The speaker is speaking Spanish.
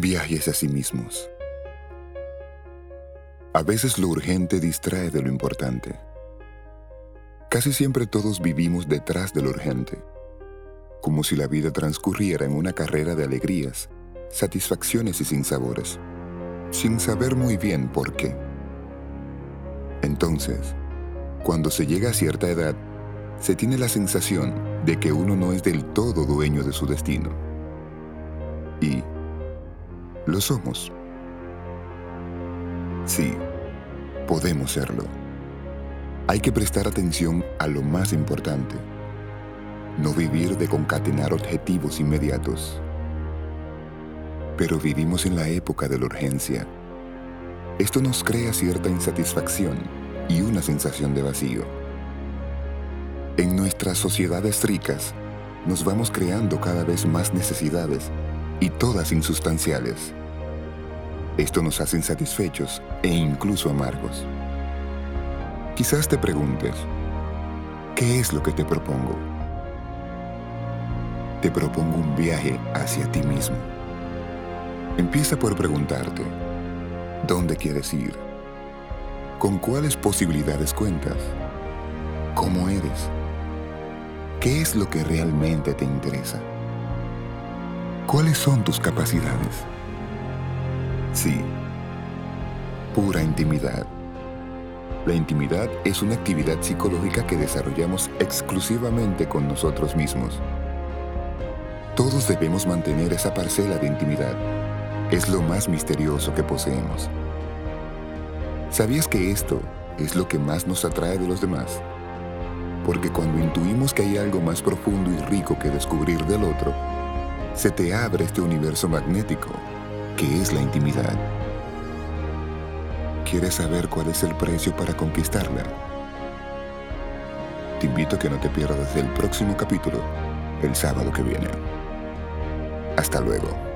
Viajes a sí mismos. A veces lo urgente distrae de lo importante. Casi siempre todos vivimos detrás de lo urgente, como si la vida transcurriera en una carrera de alegrías, satisfacciones y sinsabores, sin saber muy bien por qué. Entonces, cuando se llega a cierta edad, se tiene la sensación de que uno no es del todo dueño de su destino. Y lo somos. Sí, podemos serlo. Hay que prestar atención a lo más importante. No vivir de concatenar objetivos inmediatos. Pero vivimos en la época de la urgencia. Esto nos crea cierta insatisfacción y una sensación de vacío. En nuestras sociedades ricas, nos vamos creando cada vez más necesidades y todas insustanciales. Esto nos hace insatisfechos e incluso amargos. Quizás te preguntes, ¿qué es lo que te propongo? Te propongo un viaje hacia ti mismo. Empieza por preguntarte, ¿dónde quieres ir? ¿Con cuáles posibilidades cuentas? ¿Cómo eres? ¿Qué es lo que realmente te interesa? ¿Cuáles son tus capacidades? Sí, pura intimidad. La intimidad es una actividad psicológica que desarrollamos exclusivamente con nosotros mismos. Todos debemos mantener esa parcela de intimidad. Es lo más misterioso que poseemos. ¿Sabías que esto es lo que más nos atrae de los demás? Porque cuando intuimos que hay algo más profundo y rico que descubrir del otro, se te abre este universo magnético que es la intimidad. ¿Quieres saber cuál es el precio para conquistarla? Te invito a que no te pierdas el próximo capítulo el sábado que viene. Hasta luego.